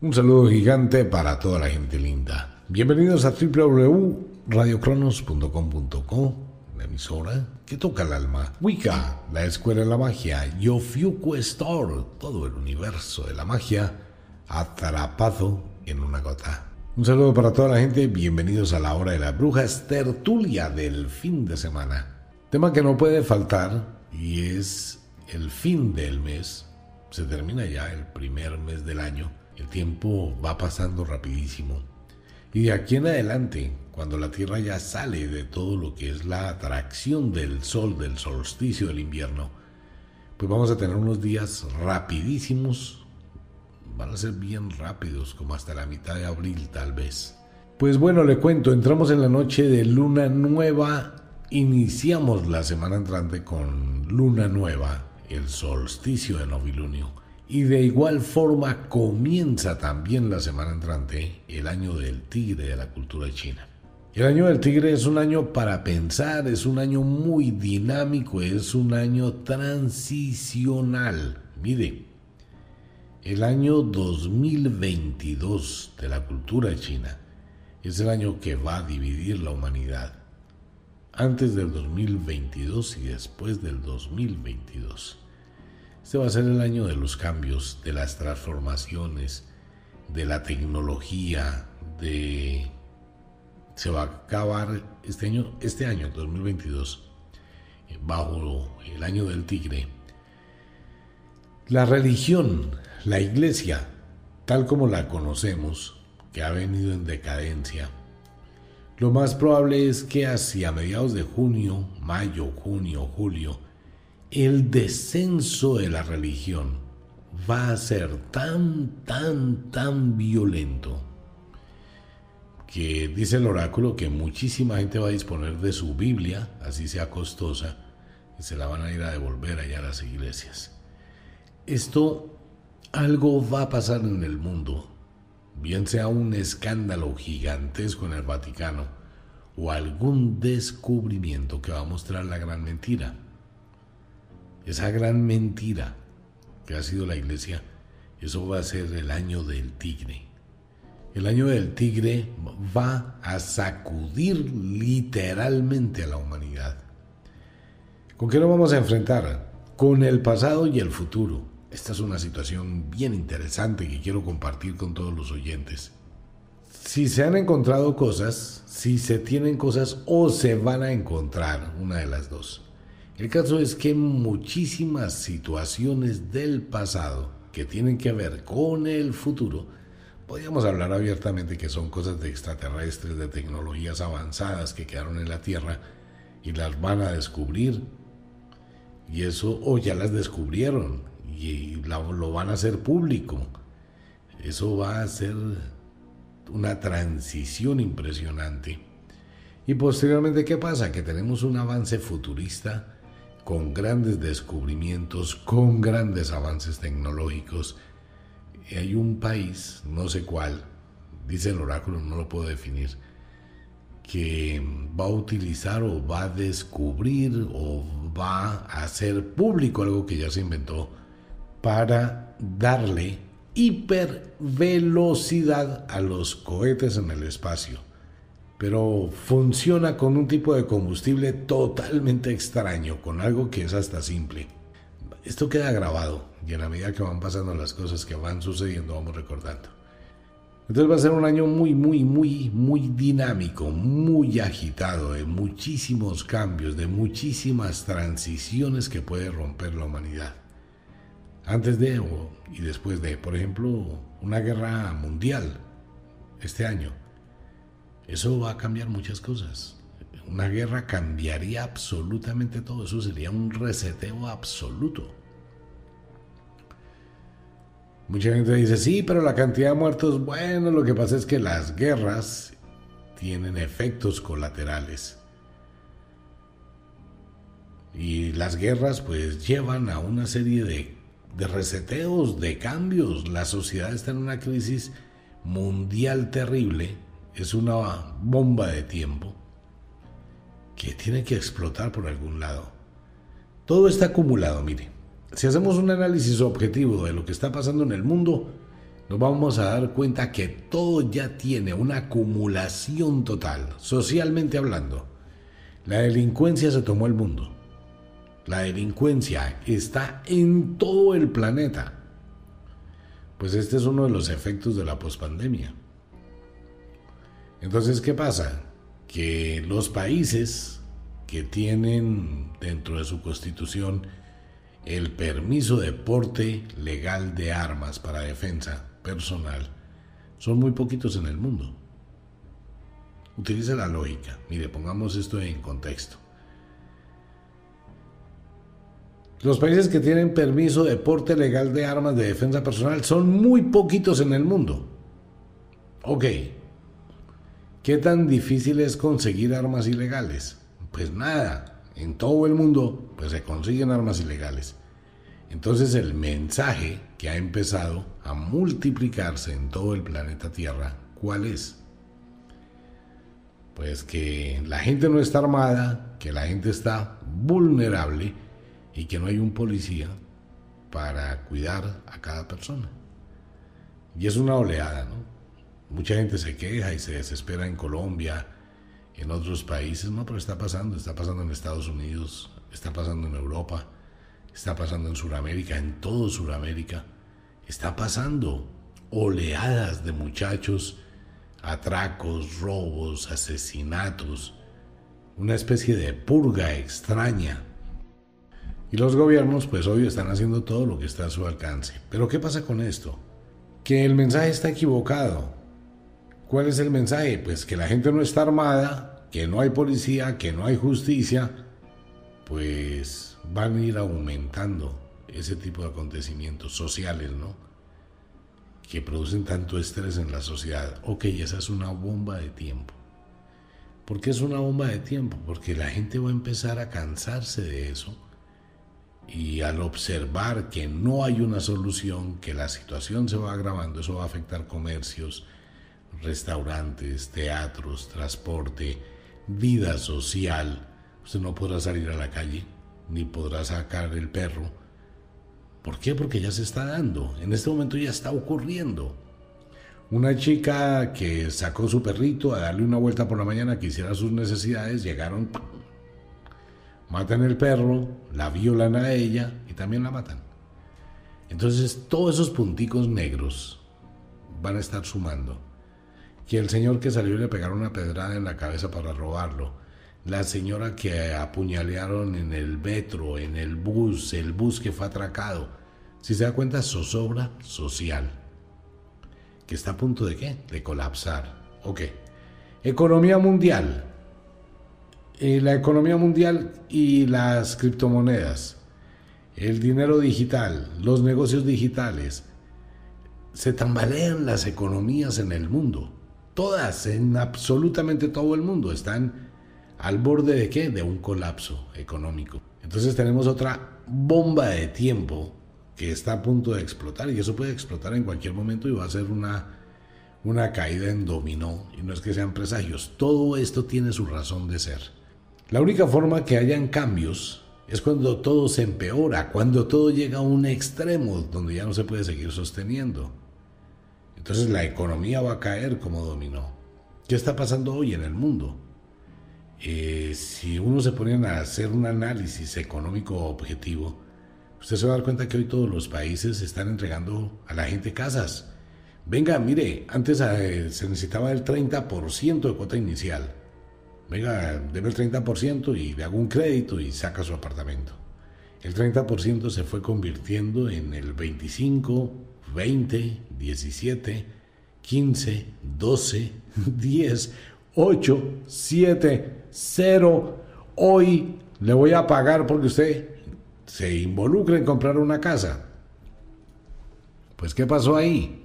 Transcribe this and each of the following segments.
Un saludo gigante para toda la gente linda. Bienvenidos a www.radiocronos.com.co, la emisora que toca el alma. Wicca, la escuela de la magia. Yofiuco Store, todo el universo de la magia atrapado en una gota. Un saludo para toda la gente, bienvenidos a la hora de las brujas, tertulia del fin de semana. Tema que no puede faltar y es el fin del mes. Se termina ya el primer mes del año. El tiempo va pasando rapidísimo. Y de aquí en adelante, cuando la Tierra ya sale de todo lo que es la atracción del sol, del solsticio del invierno, pues vamos a tener unos días rapidísimos van a ser bien rápidos, como hasta la mitad de abril tal vez. Pues bueno, le cuento, entramos en la noche de luna nueva, iniciamos la semana entrante con luna nueva, el solsticio de novilunio, y de igual forma comienza también la semana entrante el año del tigre de la cultura china. El año del tigre es un año para pensar, es un año muy dinámico, es un año transicional. Mire, el año 2022 de la cultura china es el año que va a dividir la humanidad. Antes del 2022 y después del 2022. Este va a ser el año de los cambios, de las transformaciones, de la tecnología, de... Se va a acabar este año, este año 2022, bajo el año del tigre. La religión la iglesia, tal como la conocemos, que ha venido en decadencia, lo más probable es que hacia mediados de junio, mayo, junio, julio, el descenso de la religión va a ser tan, tan, tan violento que dice el oráculo que muchísima gente va a disponer de su Biblia, así sea costosa, y se la van a ir a devolver allá a las iglesias. Esto algo va a pasar en el mundo, bien sea un escándalo gigantesco en el Vaticano o algún descubrimiento que va a mostrar la gran mentira. Esa gran mentira que ha sido la iglesia, eso va a ser el año del tigre. El año del tigre va a sacudir literalmente a la humanidad. ¿Con qué lo vamos a enfrentar? Con el pasado y el futuro esta es una situación bien interesante que quiero compartir con todos los oyentes. Si se han encontrado cosas, si se tienen cosas o se van a encontrar, una de las dos. El caso es que muchísimas situaciones del pasado que tienen que ver con el futuro, podríamos hablar abiertamente que son cosas de extraterrestres, de tecnologías avanzadas que quedaron en la Tierra y las van a descubrir. Y eso, o ya las descubrieron, y lo van a hacer público. Eso va a ser una transición impresionante. Y posteriormente, ¿qué pasa? Que tenemos un avance futurista con grandes descubrimientos, con grandes avances tecnológicos. Hay un país, no sé cuál, dice el oráculo, no lo puedo definir, que va a utilizar o va a descubrir o va a hacer público algo que ya se inventó para darle hipervelocidad a los cohetes en el espacio. Pero funciona con un tipo de combustible totalmente extraño, con algo que es hasta simple. Esto queda grabado y en la medida que van pasando las cosas que van sucediendo vamos recordando. Entonces va a ser un año muy, muy, muy, muy dinámico, muy agitado, de muchísimos cambios, de muchísimas transiciones que puede romper la humanidad antes de y después de, por ejemplo, una guerra mundial este año. Eso va a cambiar muchas cosas. Una guerra cambiaría absolutamente todo. Eso sería un reseteo absoluto. Mucha gente dice, sí, pero la cantidad de muertos, bueno, lo que pasa es que las guerras tienen efectos colaterales. Y las guerras pues llevan a una serie de de reseteos, de cambios. La sociedad está en una crisis mundial terrible. Es una bomba de tiempo que tiene que explotar por algún lado. Todo está acumulado, mire. Si hacemos un análisis objetivo de lo que está pasando en el mundo, nos vamos a dar cuenta que todo ya tiene una acumulación total, socialmente hablando. La delincuencia se tomó el mundo. La delincuencia está en todo el planeta. Pues este es uno de los efectos de la pospandemia. Entonces, ¿qué pasa? Que los países que tienen dentro de su constitución el permiso de porte legal de armas para defensa personal son muy poquitos en el mundo. Utilice la lógica. Mire, pongamos esto en contexto. Los países que tienen permiso de porte legal de armas de defensa personal son muy poquitos en el mundo. Ok. ¿Qué tan difícil es conseguir armas ilegales? Pues nada. En todo el mundo pues se consiguen armas ilegales. Entonces el mensaje que ha empezado a multiplicarse en todo el planeta Tierra, ¿cuál es? Pues que la gente no está armada, que la gente está vulnerable y que no hay un policía para cuidar a cada persona. Y es una oleada, ¿no? Mucha gente se queja y se desespera en Colombia, en otros países, no, pero está pasando, está pasando en Estados Unidos, está pasando en Europa está pasando en Sudamérica, en todo Sudamérica. Está pasando oleadas de muchachos, atracos, robos, asesinatos, una especie de purga extraña. Y los gobiernos, pues hoy están haciendo todo lo que está a su alcance. Pero ¿qué pasa con esto? Que el mensaje está equivocado. ¿Cuál es el mensaje? Pues que la gente no está armada, que no hay policía, que no hay justicia. Pues van a ir aumentando ese tipo de acontecimientos sociales, ¿no? Que producen tanto estrés en la sociedad. Ok, esa es una bomba de tiempo. ¿Por qué es una bomba de tiempo? Porque la gente va a empezar a cansarse de eso y al observar que no hay una solución, que la situación se va agravando, eso va a afectar comercios, restaurantes, teatros, transporte, vida social. Usted no podrá salir a la calle ni podrá sacar el perro. ¿Por qué? Porque ya se está dando. En este momento ya está ocurriendo. Una chica que sacó su perrito a darle una vuelta por la mañana que hiciera sus necesidades, llegaron, matan el perro, la violan a ella y también la matan. Entonces todos esos punticos negros van a estar sumando. Que el señor que salió le pegaron una pedrada en la cabeza para robarlo la señora que apuñalearon en el metro, en el bus, el bus que fue atracado. Si se da cuenta, zozobra social. ¿Que está a punto de qué? De colapsar. Ok. Economía mundial. Eh, la economía mundial y las criptomonedas. El dinero digital, los negocios digitales. Se tambalean las economías en el mundo. Todas, en absolutamente todo el mundo, están al borde de qué? De un colapso económico. Entonces tenemos otra bomba de tiempo que está a punto de explotar y eso puede explotar en cualquier momento y va a ser una, una caída en dominó y no es que sean presagios. Todo esto tiene su razón de ser. La única forma que hayan cambios es cuando todo se empeora, cuando todo llega a un extremo donde ya no se puede seguir sosteniendo. Entonces la economía va a caer como dominó. ¿Qué está pasando hoy en el mundo? Eh, si uno se pone a hacer un análisis económico objetivo, usted se va a dar cuenta que hoy todos los países están entregando a la gente casas. Venga, mire, antes eh, se necesitaba el 30% de cuota inicial. Venga, debe el 30% y le hago un crédito y saca su apartamento. El 30% se fue convirtiendo en el 25, 20, 17, 15, 12, 10, 8, 7, 0. Hoy le voy a pagar porque usted se involucra en comprar una casa. Pues ¿qué pasó ahí?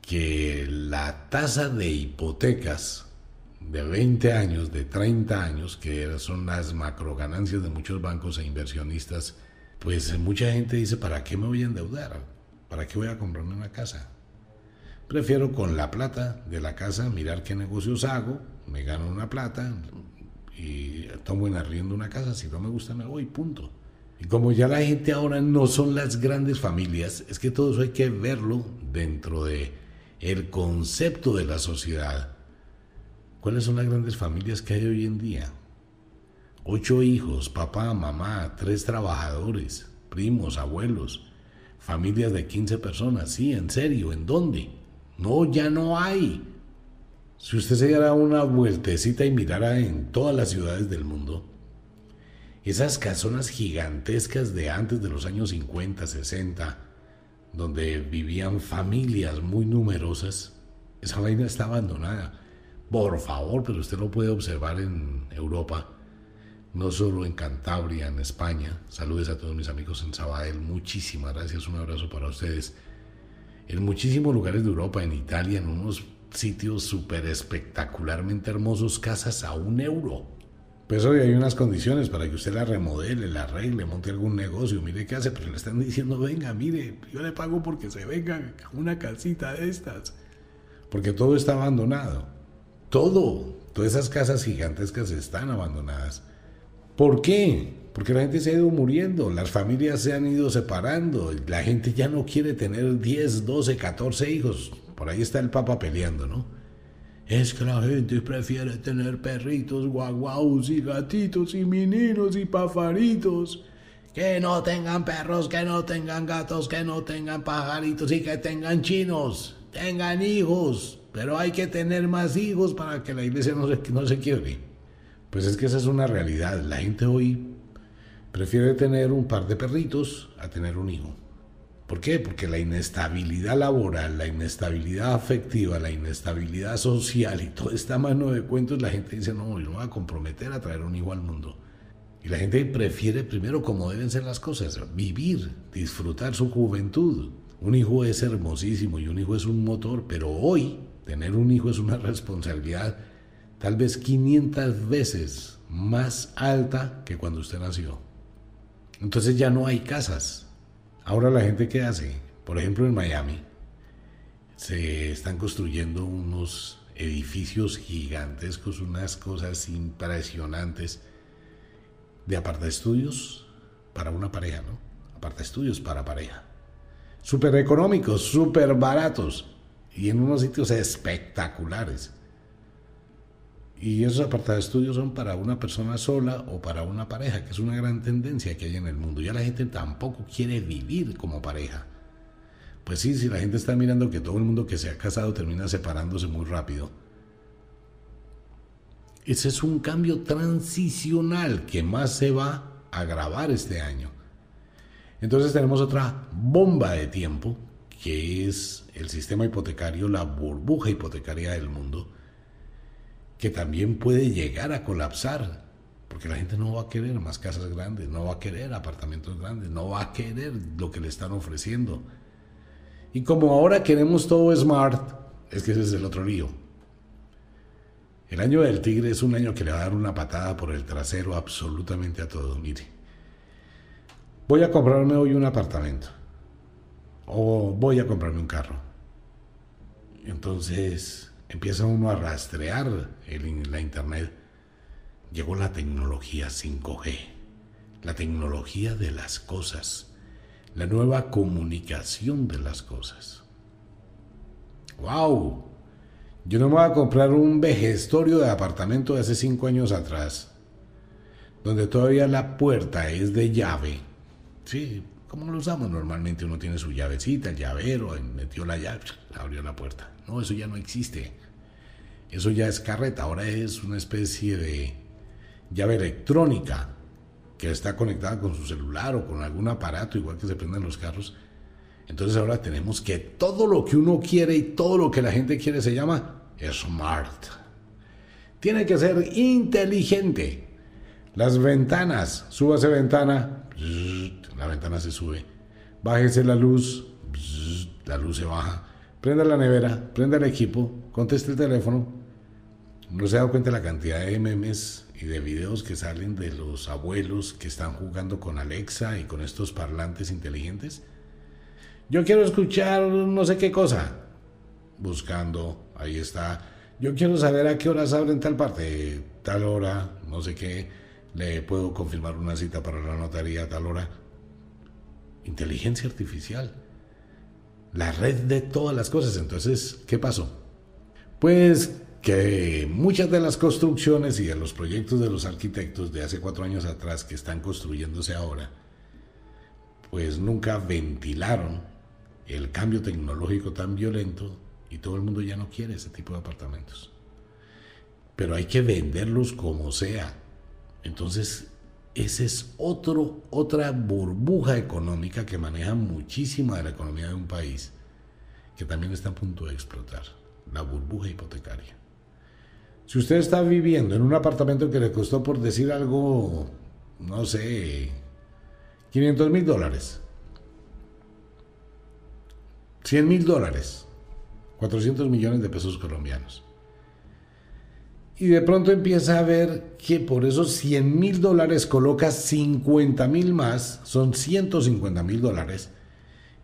Que la tasa de hipotecas de 20 años, de 30 años, que son las macro ganancias de muchos bancos e inversionistas, pues mucha gente dice, ¿para qué me voy a endeudar? ¿Para qué voy a comprarme una casa? Prefiero con la plata de la casa mirar qué negocios hago, me gano una plata y tomo en arriendo una casa, si no me gusta me voy, punto. Y como ya la gente ahora no son las grandes familias, es que todo eso hay que verlo dentro de el concepto de la sociedad. ¿Cuáles son las grandes familias que hay hoy en día? Ocho hijos, papá, mamá, tres trabajadores, primos, abuelos, familias de 15 personas. Sí, en serio, ¿en dónde? No, ya no hay. Si usted se diera una vueltecita y mirara en todas las ciudades del mundo, esas casonas gigantescas de antes de los años 50, 60, donde vivían familias muy numerosas, esa vaina está abandonada. Por favor, pero usted lo puede observar en Europa, no solo en Cantabria, en España. Saludes a todos mis amigos en Sabadell, muchísimas gracias, un abrazo para ustedes. En muchísimos lugares de Europa, en Italia, en unos sitios súper espectacularmente hermosos, casas a un euro. Pues hoy hay unas condiciones para que usted la remodele, la arregle, monte algún negocio, mire qué hace, pero le están diciendo, venga, mire, yo le pago porque se venga una casita de estas. Porque todo está abandonado. Todo. Todas esas casas gigantescas están abandonadas. ¿Por qué? Porque la gente se ha ido muriendo, las familias se han ido separando, la gente ya no quiere tener 10, 12, 14 hijos. Por ahí está el Papa peleando, ¿no? Es que la gente prefiere tener perritos, guaguaus y gatitos y meninos y pafaritos. Que no tengan perros, que no tengan gatos, que no tengan pajaritos y que tengan chinos. Tengan hijos, pero hay que tener más hijos para que la iglesia no se, no se. Pues es que esa es una realidad. La gente hoy prefiere tener un par de perritos a tener un hijo. ¿Por qué? Porque la inestabilidad laboral, la inestabilidad afectiva, la inestabilidad social y toda esta mano de cuentos, la gente dice, no, yo no voy a comprometer a traer un hijo al mundo. Y la gente prefiere primero como deben ser las cosas, vivir, disfrutar su juventud. Un hijo es hermosísimo y un hijo es un motor, pero hoy tener un hijo es una responsabilidad tal vez 500 veces más alta que cuando usted nació. Entonces ya no hay casas, Ahora la gente qué hace, por ejemplo en Miami, se están construyendo unos edificios gigantescos, unas cosas impresionantes de aparta estudios para una pareja, ¿no? Aparta estudios para pareja. Súper económicos, súper baratos y en unos sitios espectaculares. Y esos apartados de estudio son para una persona sola o para una pareja, que es una gran tendencia que hay en el mundo. Ya la gente tampoco quiere vivir como pareja. Pues sí, si la gente está mirando que todo el mundo que se ha casado termina separándose muy rápido. Ese es un cambio transicional que más se va a agravar este año. Entonces tenemos otra bomba de tiempo, que es el sistema hipotecario, la burbuja hipotecaria del mundo que también puede llegar a colapsar, porque la gente no va a querer más casas grandes, no va a querer apartamentos grandes, no va a querer lo que le están ofreciendo. Y como ahora queremos todo smart, es que ese es el otro lío. El año del tigre es un año que le va a dar una patada por el trasero absolutamente a todo. Mire, voy a comprarme hoy un apartamento o voy a comprarme un carro. Entonces, empieza uno a rastrear en la internet, llegó la tecnología 5G, la tecnología de las cosas, la nueva comunicación de las cosas. ¡Wow! Yo no me voy a comprar un vejestorio de apartamento de hace cinco años atrás, donde todavía la puerta es de llave. Sí, como lo usamos normalmente, uno tiene su llavecita, el llavero, metió la llave, abrió la puerta. No, eso ya no existe. Eso ya es carreta, ahora es una especie de llave electrónica que está conectada con su celular o con algún aparato, igual que se prenden los carros. Entonces ahora tenemos que todo lo que uno quiere y todo lo que la gente quiere se llama smart. Tiene que ser inteligente. Las ventanas, súbase ventana, la ventana se sube. Bájese la luz, la luz se baja. Prenda la nevera, prenda el equipo, conteste el teléfono. ¿No se ha dado cuenta la cantidad de memes y de videos que salen de los abuelos que están jugando con Alexa y con estos parlantes inteligentes? Yo quiero escuchar no sé qué cosa. Buscando, ahí está. Yo quiero saber a qué horas abren tal parte, tal hora, no sé qué. le puedo confirmar una cita para la notaría a tal hora. Inteligencia artificial. La red de todas las cosas. Entonces, ¿qué pasó? Pues que muchas de las construcciones y de los proyectos de los arquitectos de hace cuatro años atrás que están construyéndose ahora, pues nunca ventilaron el cambio tecnológico tan violento y todo el mundo ya no quiere ese tipo de apartamentos. Pero hay que venderlos como sea. Entonces, esa es otro, otra burbuja económica que maneja muchísima de la economía de un país, que también está a punto de explotar, la burbuja hipotecaria. Si usted está viviendo en un apartamento que le costó, por decir algo, no sé, 500 mil dólares, 100 mil dólares, 400 millones de pesos colombianos. Y de pronto empieza a ver que por esos 100 mil dólares coloca 50 mil más, son 150 mil dólares,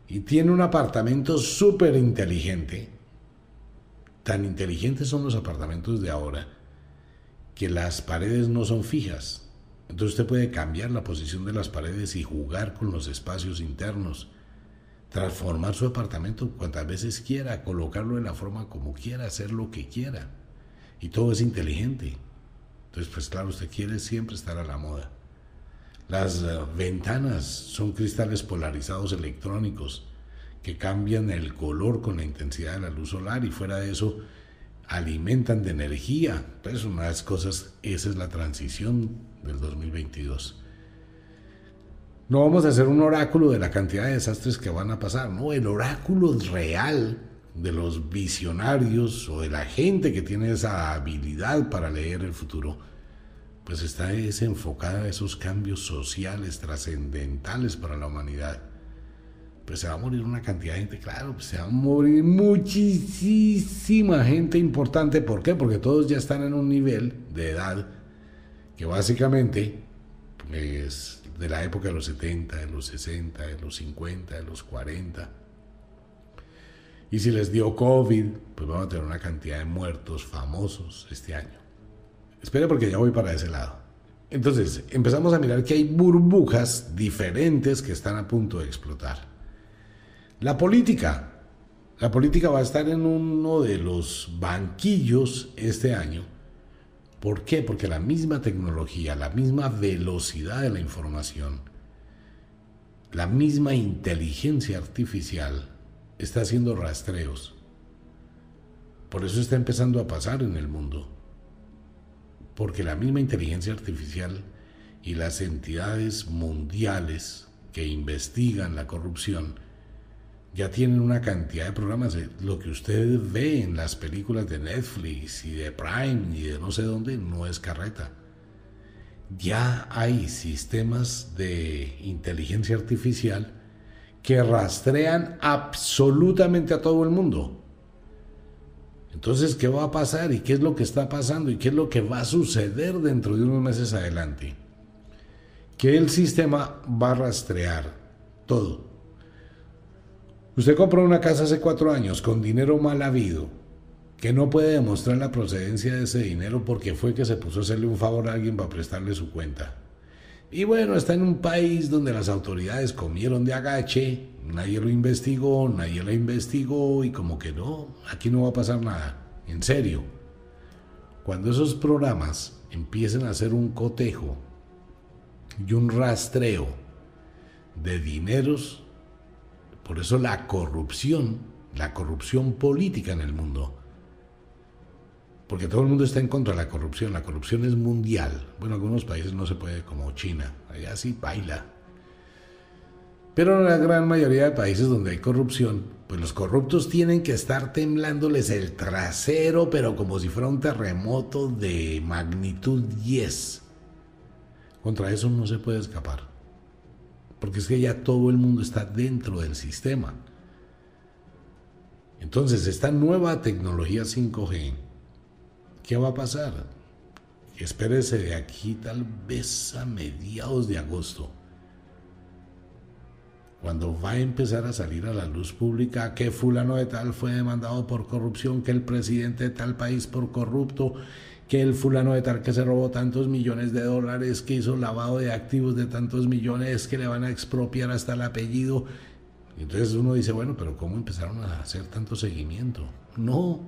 y tiene un apartamento súper inteligente Tan inteligentes son los apartamentos de ahora que las paredes no son fijas. Entonces usted puede cambiar la posición de las paredes y jugar con los espacios internos. Transformar su apartamento cuantas veces quiera, colocarlo de la forma como quiera, hacer lo que quiera. Y todo es inteligente. Entonces, pues claro, usted quiere siempre estar a la moda. Las eh, ventanas son cristales polarizados electrónicos que cambian el color con la intensidad de la luz solar y fuera de eso alimentan de energía. Pues una de las cosas, esa es la transición del 2022. No vamos a hacer un oráculo de la cantidad de desastres que van a pasar, no, el oráculo real de los visionarios o de la gente que tiene esa habilidad para leer el futuro, pues está es enfocada a esos cambios sociales trascendentales para la humanidad pues se va a morir una cantidad de gente, claro, pues se va a morir muchísima gente importante. ¿Por qué? Porque todos ya están en un nivel de edad que básicamente es de la época de los 70, de los 60, de los 50, de los 40. Y si les dio COVID, pues vamos a tener una cantidad de muertos famosos este año. Espere porque ya voy para ese lado. Entonces, empezamos a mirar que hay burbujas diferentes que están a punto de explotar. La política. La política va a estar en uno de los banquillos este año. ¿Por qué? Porque la misma tecnología, la misma velocidad de la información, la misma inteligencia artificial está haciendo rastreos. Por eso está empezando a pasar en el mundo. Porque la misma inteligencia artificial y las entidades mundiales que investigan la corrupción ya tienen una cantidad de programas. Lo que usted ve en las películas de Netflix y de Prime y de no sé dónde no es carreta. Ya hay sistemas de inteligencia artificial que rastrean absolutamente a todo el mundo. Entonces, ¿qué va a pasar? ¿Y qué es lo que está pasando? ¿Y qué es lo que va a suceder dentro de unos meses adelante? Que el sistema va a rastrear todo Usted compró una casa hace cuatro años con dinero mal habido, que no puede demostrar la procedencia de ese dinero porque fue que se puso a hacerle un favor a alguien para prestarle su cuenta. Y bueno, está en un país donde las autoridades comieron de agache, nadie lo investigó, nadie la investigó y como que no, aquí no va a pasar nada. En serio. Cuando esos programas empiecen a hacer un cotejo y un rastreo de dineros por eso la corrupción, la corrupción política en el mundo, porque todo el mundo está en contra de la corrupción, la corrupción es mundial. Bueno, en algunos países no se puede, como China, allá sí baila. Pero en la gran mayoría de países donde hay corrupción, pues los corruptos tienen que estar temblándoles el trasero, pero como si fuera un terremoto de magnitud 10. Contra eso no se puede escapar porque es que ya todo el mundo está dentro del sistema. Entonces, esta nueva tecnología 5G, ¿qué va a pasar? Espérese de aquí tal vez a mediados de agosto, cuando va a empezar a salir a la luz pública que fulano de tal fue demandado por corrupción, que el presidente de tal país por corrupto, que el fulano de tal que se robó tantos millones de dólares, que hizo lavado de activos de tantos millones, que le van a expropiar hasta el apellido. entonces uno dice, bueno, pero ¿cómo empezaron a hacer tanto seguimiento? No,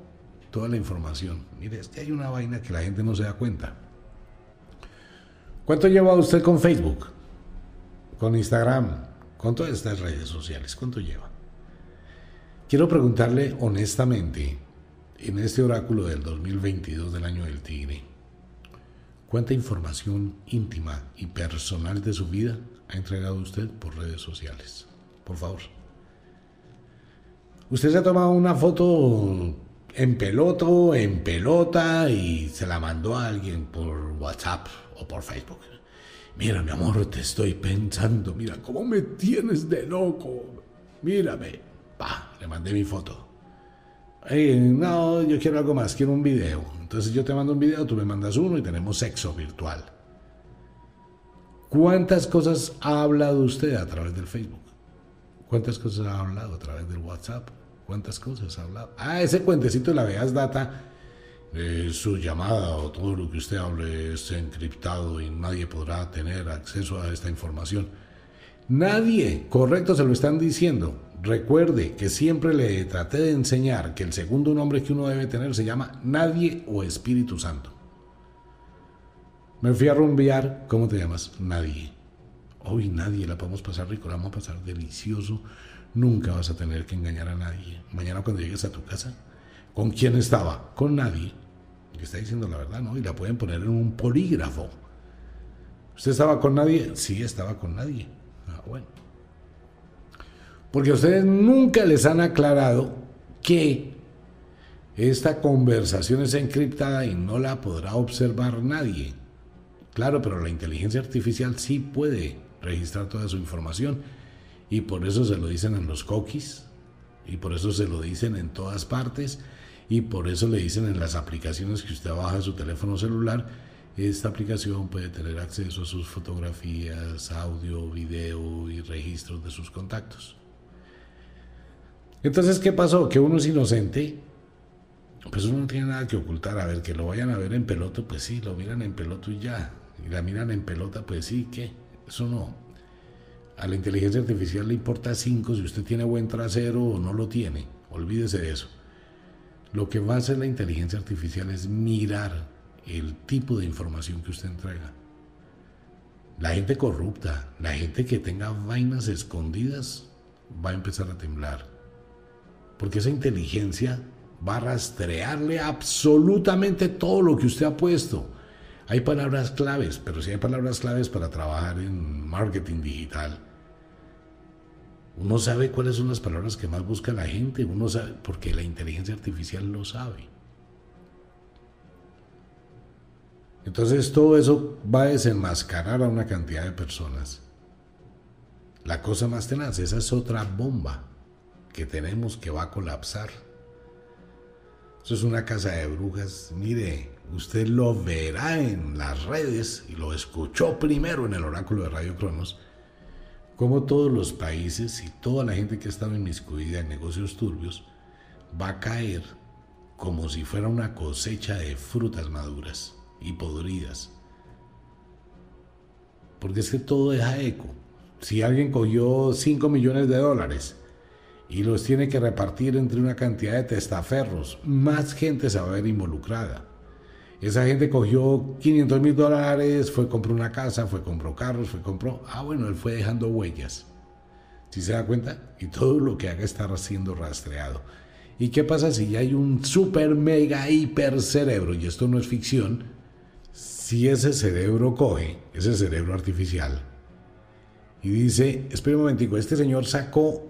toda la información. Mire, es que hay una vaina que la gente no se da cuenta. ¿Cuánto lleva usted con Facebook? Con Instagram, con todas estas redes sociales. ¿Cuánto lleva? Quiero preguntarle honestamente, en este oráculo del 2022 del año del tigre, ¿cuánta información íntima y personal de su vida ha entregado usted por redes sociales? Por favor. Usted se ha tomado una foto en peloto, en pelota y se la mandó a alguien por WhatsApp o por Facebook. Mira, mi amor, te estoy pensando. Mira, cómo me tienes de loco. Mírame. Pa, le mandé mi foto no, yo quiero algo más, quiero un video. Entonces yo te mando un video, tú me mandas uno y tenemos sexo virtual. ¿Cuántas cosas ha hablado usted a través del Facebook? ¿Cuántas cosas ha hablado a través del WhatsApp? ¿Cuántas cosas ha hablado? Ah, ese cuentecito de la veas data, su llamada o todo lo que usted hable es encriptado y nadie podrá tener acceso a esta información. Nadie, correcto, se lo están diciendo. Recuerde que siempre le traté de enseñar que el segundo nombre que uno debe tener se llama Nadie o Espíritu Santo. Me fui a rumbear, ¿cómo te llamas? Nadie. Hoy nadie, la podemos pasar rico, la vamos a pasar delicioso. Nunca vas a tener que engañar a nadie. Mañana cuando llegues a tu casa, ¿con quién estaba? Con nadie. Que está diciendo la verdad, ¿no? Y la pueden poner en un polígrafo. ¿Usted estaba con nadie? Sí, estaba con nadie. Ah, bueno. Porque ustedes nunca les han aclarado que esta conversación es encriptada y no la podrá observar nadie. Claro, pero la inteligencia artificial sí puede registrar toda su información y por eso se lo dicen en los cookies y por eso se lo dicen en todas partes y por eso le dicen en las aplicaciones que usted baja su teléfono celular, esta aplicación puede tener acceso a sus fotografías, audio, video y registros de sus contactos. Entonces, ¿qué pasó? Que uno es inocente, pues uno no tiene nada que ocultar. A ver, que lo vayan a ver en pelota, pues sí, lo miran en pelota y ya. Y la miran en pelota, pues sí, ¿qué? Eso no. A la inteligencia artificial le importa cinco si usted tiene buen trasero o no lo tiene. Olvídese de eso. Lo que va a hacer la inteligencia artificial es mirar el tipo de información que usted entrega. La gente corrupta, la gente que tenga vainas escondidas, va a empezar a temblar porque esa inteligencia va a rastrearle absolutamente todo lo que usted ha puesto. Hay palabras claves, pero si hay palabras claves para trabajar en marketing digital, uno sabe cuáles son las palabras que más busca la gente, uno sabe, porque la inteligencia artificial lo sabe. Entonces todo eso va a desenmascarar a una cantidad de personas. La cosa más tenaz, esa es otra bomba que tenemos que va a colapsar. Eso es una casa de brujas. Mire, usted lo verá en las redes y lo escuchó primero en el oráculo de Radio Cronos, como todos los países y toda la gente que ha estado inmiscuida en negocios turbios va a caer como si fuera una cosecha de frutas maduras y podridas. Porque es que todo deja eco. Si alguien cogió 5 millones de dólares y los tiene que repartir entre una cantidad de testaferros. Más gente se va a ver involucrada. Esa gente cogió 500 mil dólares, fue compró una casa, fue compró carros, fue compró... Ah, bueno, él fue dejando huellas. ¿Sí se da cuenta? Y todo lo que haga está siendo rastreado. ¿Y qué pasa si hay un super mega hiper cerebro? Y esto no es ficción. Si ese cerebro coge, ese cerebro artificial, y dice, espera un momentico, este señor sacó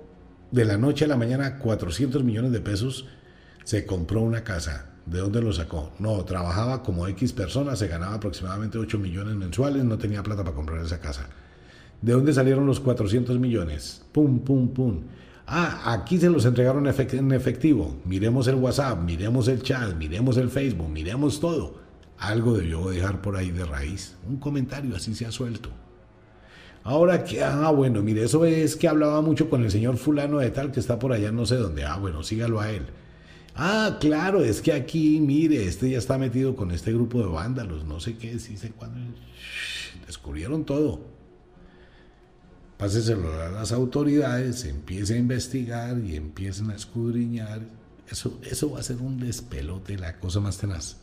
de la noche a la mañana 400 millones de pesos, se compró una casa. ¿De dónde lo sacó? No, trabajaba como X personas, se ganaba aproximadamente 8 millones mensuales, no tenía plata para comprar esa casa. ¿De dónde salieron los 400 millones? Pum, pum, pum. Ah, aquí se los entregaron en efectivo. Miremos el WhatsApp, miremos el chat, miremos el Facebook, miremos todo. Algo debió dejar por ahí de raíz. Un comentario así se ha suelto. Ahora que, ah, bueno, mire, eso es que hablaba mucho con el señor fulano de tal que está por allá no sé dónde. Ah, bueno, sígalo a él. Ah, claro, es que aquí, mire, este ya está metido con este grupo de vándalos, no sé qué, sí sé cuándo. Descubrieron todo. Páseselo a las autoridades, empiece a investigar y empiecen a escudriñar. Eso, eso va a ser un despelote, la cosa más tenaz.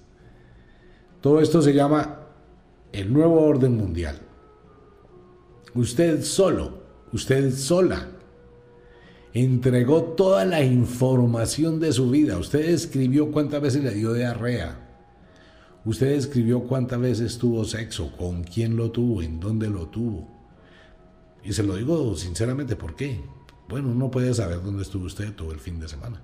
Todo esto se llama el nuevo orden mundial. Usted solo, usted sola, entregó toda la información de su vida. Usted escribió cuántas veces le dio diarrea. Usted escribió cuántas veces tuvo sexo, con quién lo tuvo, en dónde lo tuvo. Y se lo digo sinceramente, ¿por qué? Bueno, uno puede saber dónde estuvo usted todo el fin de semana.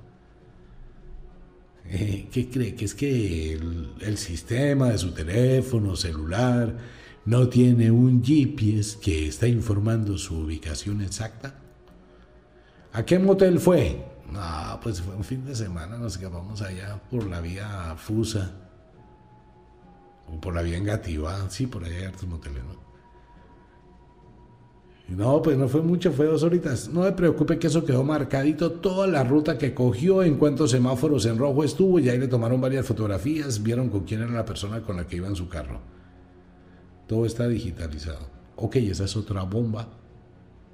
Eh, ¿Qué cree? ¿Que es que el, sistema de su teléfono celular no tiene un GPS que está informando su ubicación exacta? ¿A qué motel fue? No, pues fue un fin de semana, nos escapamos allá por la vía Fusa. O por la vía Engativá, sí, por allá hay hartos moteles, ¿no? No, pues no fue mucho, fue dos horitas. No me preocupe que eso quedó marcadito toda la ruta que cogió, en cuantos semáforos en rojo estuvo, y ahí le tomaron varias fotografías, vieron con quién era la persona con la que iba en su carro. Todo está digitalizado. Ok, esa es otra bomba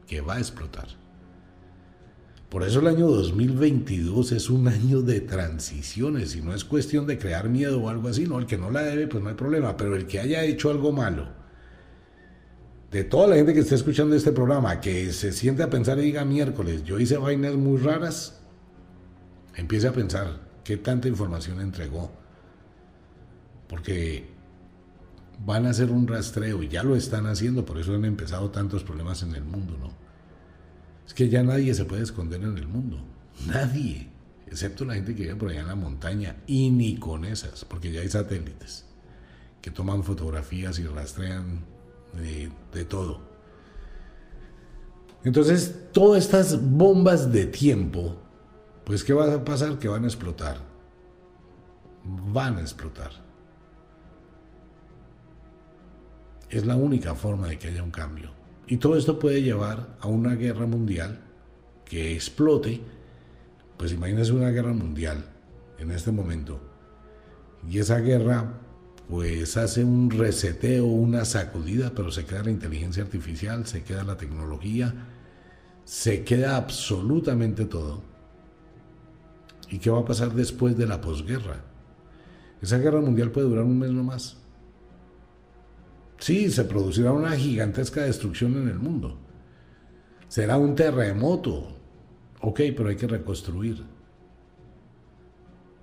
que va a explotar. Por eso el año 2022 es un año de transiciones y no es cuestión de crear miedo o algo así, no, el que no la debe pues no hay problema, pero el que haya hecho algo malo, de toda la gente que está escuchando este programa, que se siente a pensar y diga miércoles, yo hice vainas muy raras, empiece a pensar qué tanta información entregó. Porque van a hacer un rastreo y ya lo están haciendo, por eso han empezado tantos problemas en el mundo, ¿no? Es que ya nadie se puede esconder en el mundo, nadie, excepto la gente que vive por allá en la montaña y ni con esas, porque ya hay satélites que toman fotografías y rastrean de, todo. Entonces, todas estas bombas de tiempo, pues ¿qué va a pasar? Que van a explotar. Van a explotar. Es la única forma de que haya un cambio. Y todo esto puede llevar a una guerra mundial que explote. Pues imagínense una guerra mundial en este momento. Y esa guerra pues hace un reseteo, una sacudida, pero se queda la inteligencia artificial, se queda la tecnología, se queda absolutamente todo. ¿Y qué va a pasar después de la posguerra? Esa guerra mundial puede durar un mes no más. Sí, se producirá una gigantesca destrucción en el mundo. Será un terremoto. Ok, pero hay que reconstruir.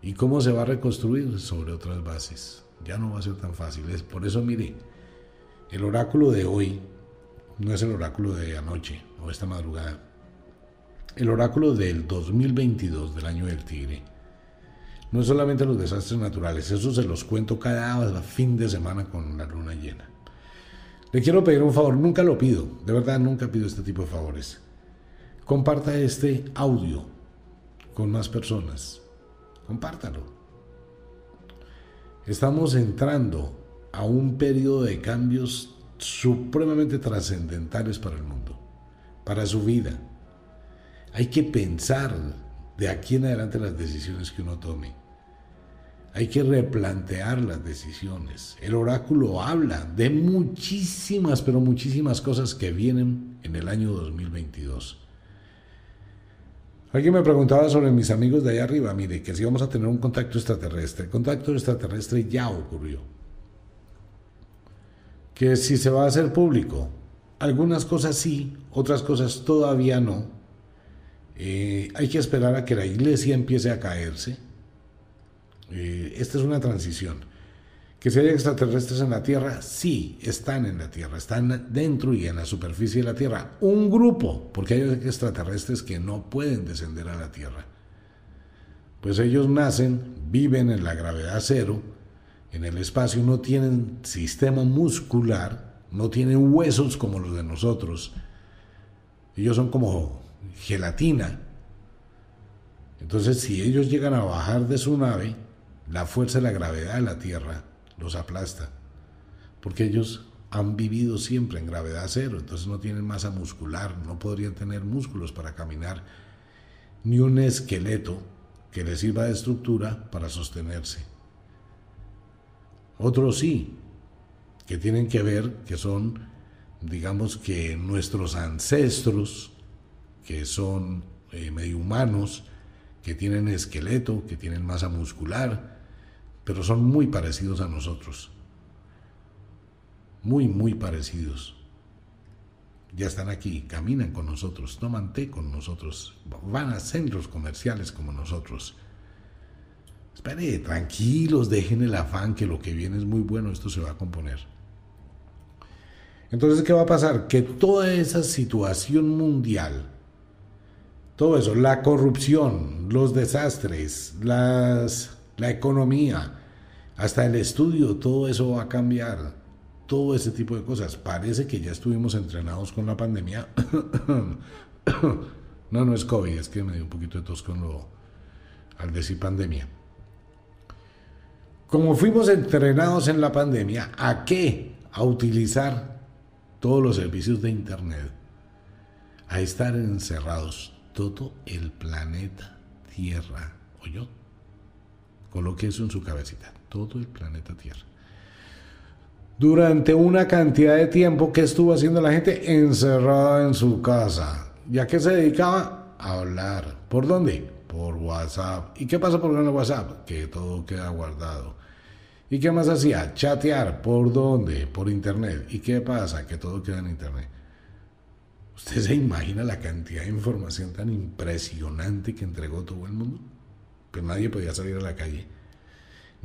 ¿Y cómo se va a reconstruir? Sobre otras bases ya no va a ser tan fácil. Por eso, mire, el oráculo de hoy no es el oráculo de anoche o esta madrugada. El oráculo del 2022, del año del tigre, no es solamente los desastres naturales, eso se los cuento cada fin de semana con la luna llena. Le quiero pedir un favor, nunca lo pido, de verdad nunca pido este tipo de favores. Comparta este audio con más personas. Compártalo. Estamos entrando a un periodo de cambios supremamente trascendentales para el mundo, para su vida. Hay que pensar de aquí en adelante las decisiones que uno tome. Hay que replantear las decisiones. El oráculo habla de muchísimas, pero muchísimas cosas que vienen en el año 2022. Alguien me preguntaba sobre mis amigos de allá arriba, mire, que si vamos a tener un contacto extraterrestre. El contacto extraterrestre ya ocurrió. Que si se va a hacer público, algunas cosas sí, otras cosas todavía no. Eh, hay que esperar a que la iglesia empiece a caerse. Eh, esta es una transición. Que si hay extraterrestres en la Tierra, sí, están en la Tierra, están dentro y en la superficie de la Tierra. Un grupo, porque hay extraterrestres que no pueden descender a la Tierra. Pues ellos nacen, viven en la gravedad cero, en el espacio, no tienen sistema muscular, no tienen huesos como los de nosotros. Ellos son como gelatina. Entonces, si ellos llegan a bajar de su nave, la fuerza de la gravedad de la Tierra los aplasta, porque ellos han vivido siempre en gravedad cero, entonces no tienen masa muscular, no podrían tener músculos para caminar, ni un esqueleto que les sirva de estructura para sostenerse. Otros sí, que tienen que ver, que son, digamos que nuestros ancestros, que son eh, medio humanos, que tienen esqueleto, que tienen masa muscular, pero son muy parecidos a nosotros. Muy, muy parecidos. Ya están aquí, caminan con nosotros, toman té con nosotros, van a centros comerciales como nosotros. Espere, tranquilos, dejen el afán que lo que viene es muy bueno, esto se va a componer. Entonces, ¿qué va a pasar? Que toda esa situación mundial, todo eso, la corrupción, los desastres, la economía, hasta el estudio, todo eso va a cambiar. Todo ese tipo de cosas. Parece que ya estuvimos entrenados con la pandemia. no, no es COVID, es que me dio un poquito de tos con lo, al decir pandemia. Como fuimos entrenados en la pandemia, ¿a qué? A utilizar todos los servicios de Internet, a estar encerrados todo el planeta Tierra, yo Coloque eso en su cabecita, todo el planeta Tierra. Durante una cantidad de tiempo que estuvo haciendo la gente encerrada en su casa, ya que se dedicaba a hablar. ¿Por dónde? Por WhatsApp. ¿Y qué pasa por el WhatsApp? Que todo queda guardado. ¿Y qué más hacía? Chatear. ¿Por dónde? Por internet. ¿Y qué pasa? Que todo queda en internet. ¿Usted se imagina la cantidad de información tan impresionante que entregó todo el mundo? Que nadie podía salir a la calle.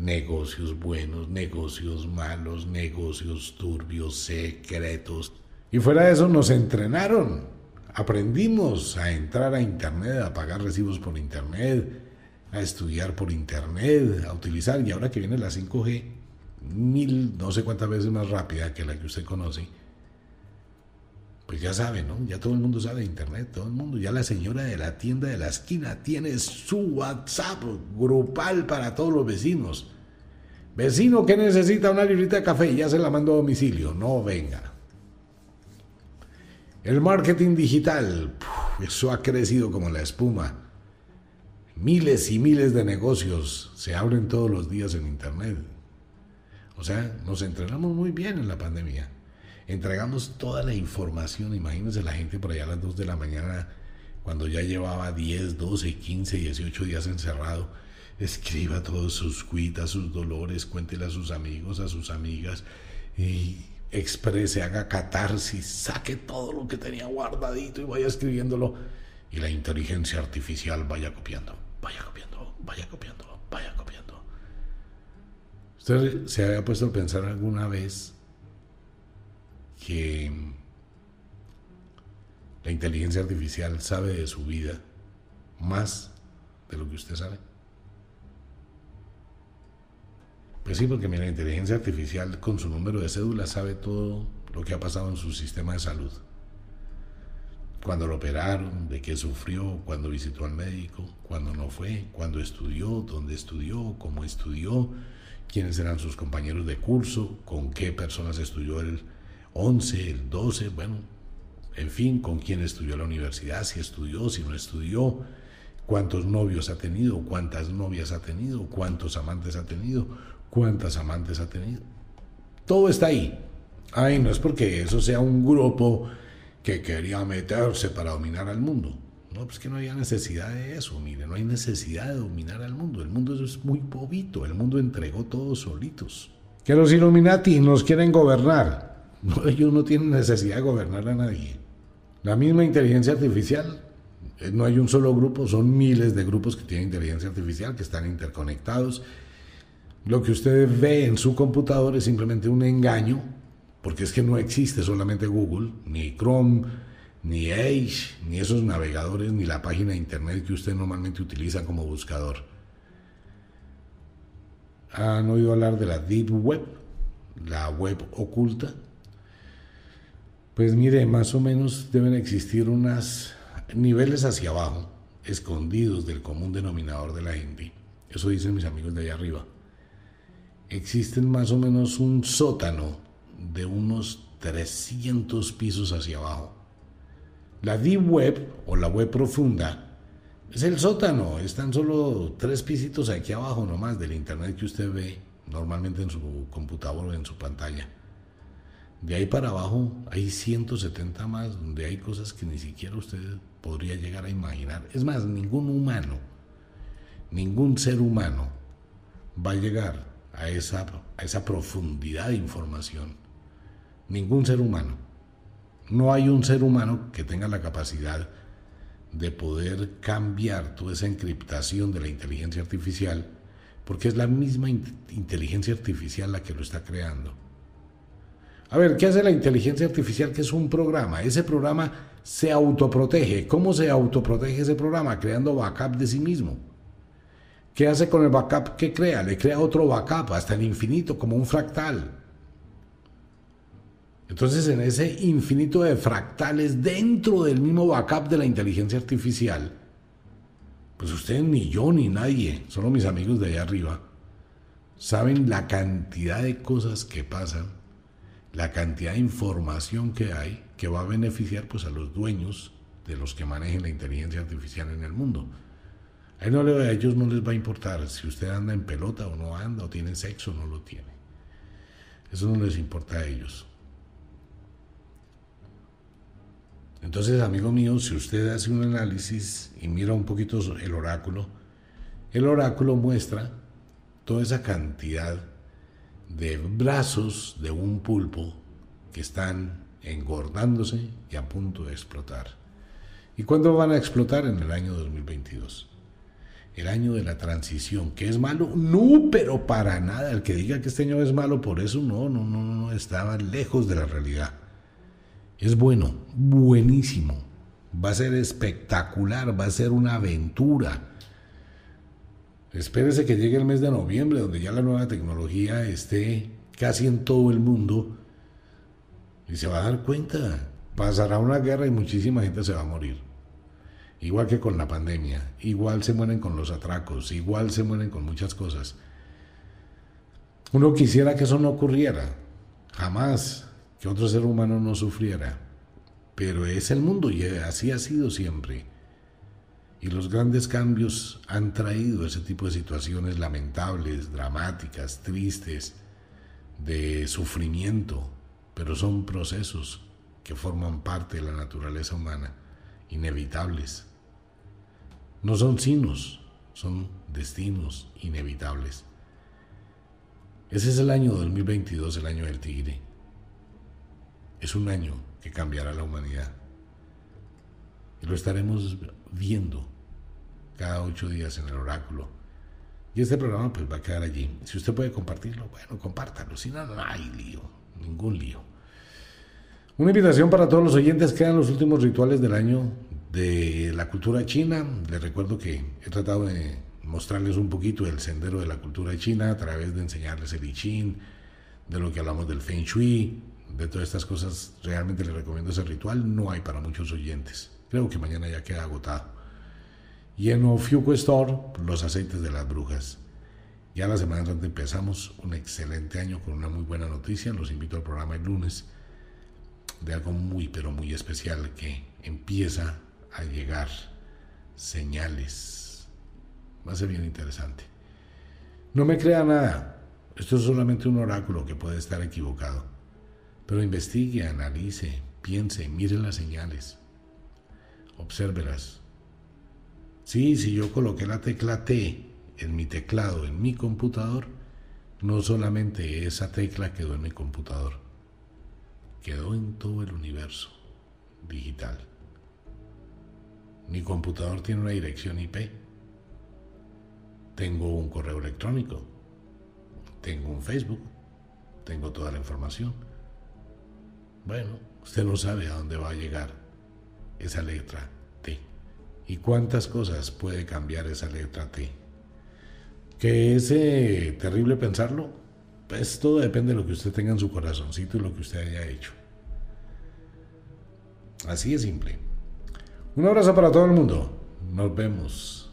Negocios buenos, negocios malos, negocios turbios, secretos. Y fuera de eso nos entrenaron. Aprendimos a entrar a Internet, a pagar recibos por Internet, a estudiar por Internet, a utilizar. Y ahora que viene la 5G, mil, no sé cuántas veces más rápida que la que usted conoce pues ya sabe, ¿no? Ya todo el mundo sabe de Internet, todo el mundo. Ya la señora de la tienda de la esquina tiene su WhatsApp grupal para todos los vecinos. Vecino que necesita una librita de café, ya se la mando a domicilio, no venga. El marketing digital, eso ha crecido como la espuma. Miles y miles de negocios se abren todos los días en Internet. O sea, nos entrenamos muy bien en la pandemia entregamos toda la información. Imagínense la gente por allá a las 2 de la mañana, cuando ya llevaba 10, 12, 15, 18 días encerrado. Escriba todos sus cuitas, sus dolores, cuéntele a sus amigos, a sus amigas, y exprese, haga catarsis, saque todo lo que tenía guardadito y vaya escribiéndolo. Y la inteligencia artificial vaya copiando, vaya copiando, vaya copiando, vaya copiando. ¿Usted se había puesto a pensar alguna vez que la inteligencia artificial sabe de su vida más de lo que usted sabe. Pues sí, porque la inteligencia artificial con su número de cédula sabe todo lo que ha pasado en su sistema de salud. Cuando lo operaron, de qué sufrió, cuando visitó al médico, cuando no fue, cuando estudió, dónde estudió, cómo estudió, quiénes eran sus compañeros de curso, con qué personas estudió él 11, el 12, bueno, en fin, con quién estudió la universidad, si estudió, si no estudió, cuántos novios ha tenido, cuántas novias ha tenido, cuántos amantes ha tenido, cuántas amantes ha tenido. Todo está ahí. Ay, no es porque eso sea un grupo que quería meterse para dominar al mundo. No, pues que no había necesidad de eso, mire, no hay necesidad de dominar al mundo. El mundo es muy bobito, el mundo entregó todos solitos. Que los Illuminati nos quieren gobernar. No, ellos no tienen necesidad de gobernar a nadie. La misma inteligencia artificial, eh, no hay un solo grupo, son miles de grupos que tienen inteligencia artificial, que están interconectados. Lo que usted ve en su computador es simplemente un engaño, porque es que no existe solamente Google, ni Chrome, ni Edge, ni esos navegadores, ni la página de Internet que usted normalmente utiliza como buscador. ¿Han oído hablar de la Deep Web? La web oculta. Pues mire, más o menos deben existir unos niveles hacia abajo, escondidos del común denominador de la gente. Eso dicen mis amigos de allá arriba. Existen más o menos un sótano de unos 300 pisos hacia abajo. La Deep Web o la web profunda Es el sótano, están solo tres pisitos aquí abajo nomás del internet que usted ve normalmente en su computador o en su pantalla. De ahí para abajo hay 170 más donde hay cosas que ni siquiera usted podría llegar a imaginar. Es más, ningún humano, ningún ser humano va a llegar a esa, a esa profundidad de información. Ningún ser humano. No hay un ser humano que tenga la capacidad de poder cambiar toda esa encriptación de la inteligencia artificial, porque es la misma inteligencia artificial la que lo está creando. A ver, ¿qué hace la inteligencia artificial? Que es un programa. Ese programa se autoprotege. ¿Cómo se autoprotege ese programa? Creando backup de sí mismo. ¿Qué hace con el backup que crea? Le crea otro backup hasta el infinito, como un fractal. Entonces, en ese infinito de fractales dentro del mismo backup de la inteligencia artificial, pues usted ni yo ni nadie, solo mis amigos de allá arriba, saben la cantidad de cosas que pasan la cantidad de información que hay que va a beneficiar pues a los dueños de los que manejen la inteligencia artificial en el mundo. A, ellos no les va a importar si usted anda en pelota o no anda, o tiene sexo o no lo tiene. Eso no les importa a ellos. Entonces, amigo mío, si usted hace un análisis y mira un poquito el oráculo, el oráculo muestra toda esa cantidad de brazos de un pulpo que están engordándose y a punto de explotar. ¿Y cuándo van a explotar? En el año 2022. El año de la transición, que es malo, no, pero para nada. El que diga que este año es malo, por eso no, no, no, no, estaba lejos de la realidad. Es bueno, buenísimo. Va a ser espectacular, va a ser una aventura Espérese que llegue el mes de noviembre, donde ya la nueva tecnología esté casi en todo el mundo y se va a dar cuenta. Pasará una guerra y muchísima gente se va a morir. Igual que con la pandemia, igual se mueren con los atracos, igual se mueren con muchas cosas. Uno quisiera que eso no ocurriera, jamás que otro ser humano no sufriera, pero es el mundo y así ha sido siempre. Y los grandes cambios han traído ese tipo de situaciones lamentables, dramáticas, tristes, de sufrimiento, pero son procesos que forman parte de la naturaleza humana, inevitables. No son signos, son destinos inevitables. Ese es el año 2022, el año del tigre. Es un año que cambiará la humanidad. Y lo estaremos viendo cada ocho días en el oráculo. Y este programa pues va a quedar allí. Si usted puede compartirlo, bueno, compártalo. Si no, no hay lío, ningún lío. Una invitación para todos los oyentes. Quedan los últimos rituales del año de la cultura china. Les recuerdo que he tratado de mostrarles un poquito el sendero de la cultura china a través de enseñarles el I Ching, de lo que hablamos del Feng Shui, de todas estas cosas. Realmente les recomiendo ese ritual. No hay para muchos oyentes. Creo que mañana ya queda agotado. Y en Store, los aceites de las brujas. Ya la semana entrante empezamos un excelente año con una muy buena noticia. Los invito al programa el lunes de algo muy, pero muy especial que empieza a llegar señales. Va a ser bien interesante. No me crea nada. Esto es solamente un oráculo que puede estar equivocado. Pero investigue, analice, piense, mire las señales obsérvelas. Sí, si yo coloqué la tecla T en mi teclado, en mi computador, no solamente esa tecla quedó en mi computador, quedó en todo el universo digital. Mi computador tiene una dirección IP. Tengo un correo electrónico. Tengo un Facebook. Tengo toda la información. Bueno, usted no sabe a dónde va a llegar esa letra. ¿Y cuántas cosas puede cambiar esa letra T? ¿Que es eh, terrible pensarlo? Pues todo depende de lo que usted tenga en su corazoncito y lo que usted haya hecho. Así de simple. Un abrazo para todo el mundo. Nos vemos.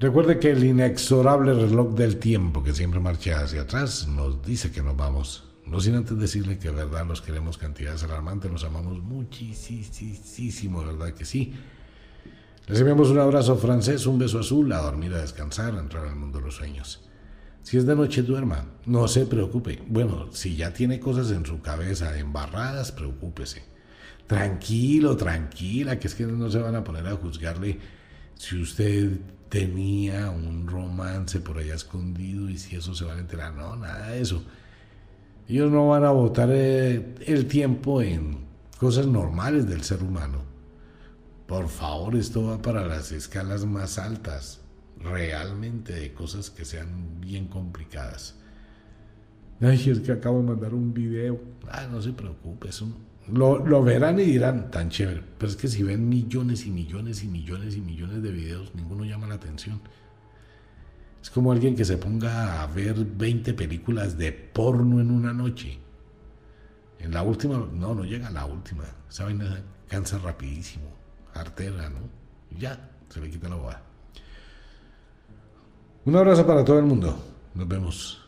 Recuerde que el inexorable reloj del tiempo que siempre marcha hacia atrás nos dice que nos vamos. No sin antes decirle que verdad los queremos cantidades alarmantes, los amamos muchísimo, verdad que sí. Les enviamos un abrazo francés, un beso azul, a dormir, a descansar, a entrar al mundo de los sueños. Si es de noche, duerma. No se preocupe. Bueno, si ya tiene cosas en su cabeza embarradas, preocúpese. Tranquilo, tranquila, que es que no se van a poner a juzgarle si usted tenía un romance por allá escondido y si eso se van a enterar. No, nada de eso. Ellos no van a botar eh, el tiempo en cosas normales del ser humano. Por favor, esto va para las escalas más altas, realmente de cosas que sean bien complicadas. Ay, es que acabo de mandar un video. Ah, no se preocupe, eso lo, lo, verán y dirán, tan chévere. Pero es que si ven millones y millones y millones y millones de videos, ninguno llama la atención. Es como alguien que se ponga a ver 20 películas de porno en una noche. En la última, no, no llega a la última. Saben, cansa rapidísimo artera, ¿no? Ya, se le quita la boda. Un abrazo para todo el mundo. Nos vemos.